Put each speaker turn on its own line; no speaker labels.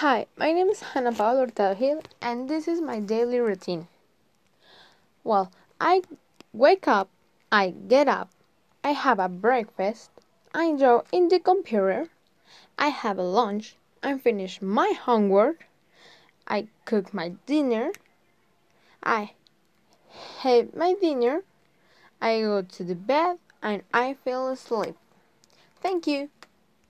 Hi, my name is Hannah Paula Ortagil, and this is my daily routine. Well, I wake up, I get up, I have a breakfast, I draw in the computer, I have a lunch, I finish my homework, I cook my dinner, I have my dinner, I go to the bed, and I fall asleep. Thank you.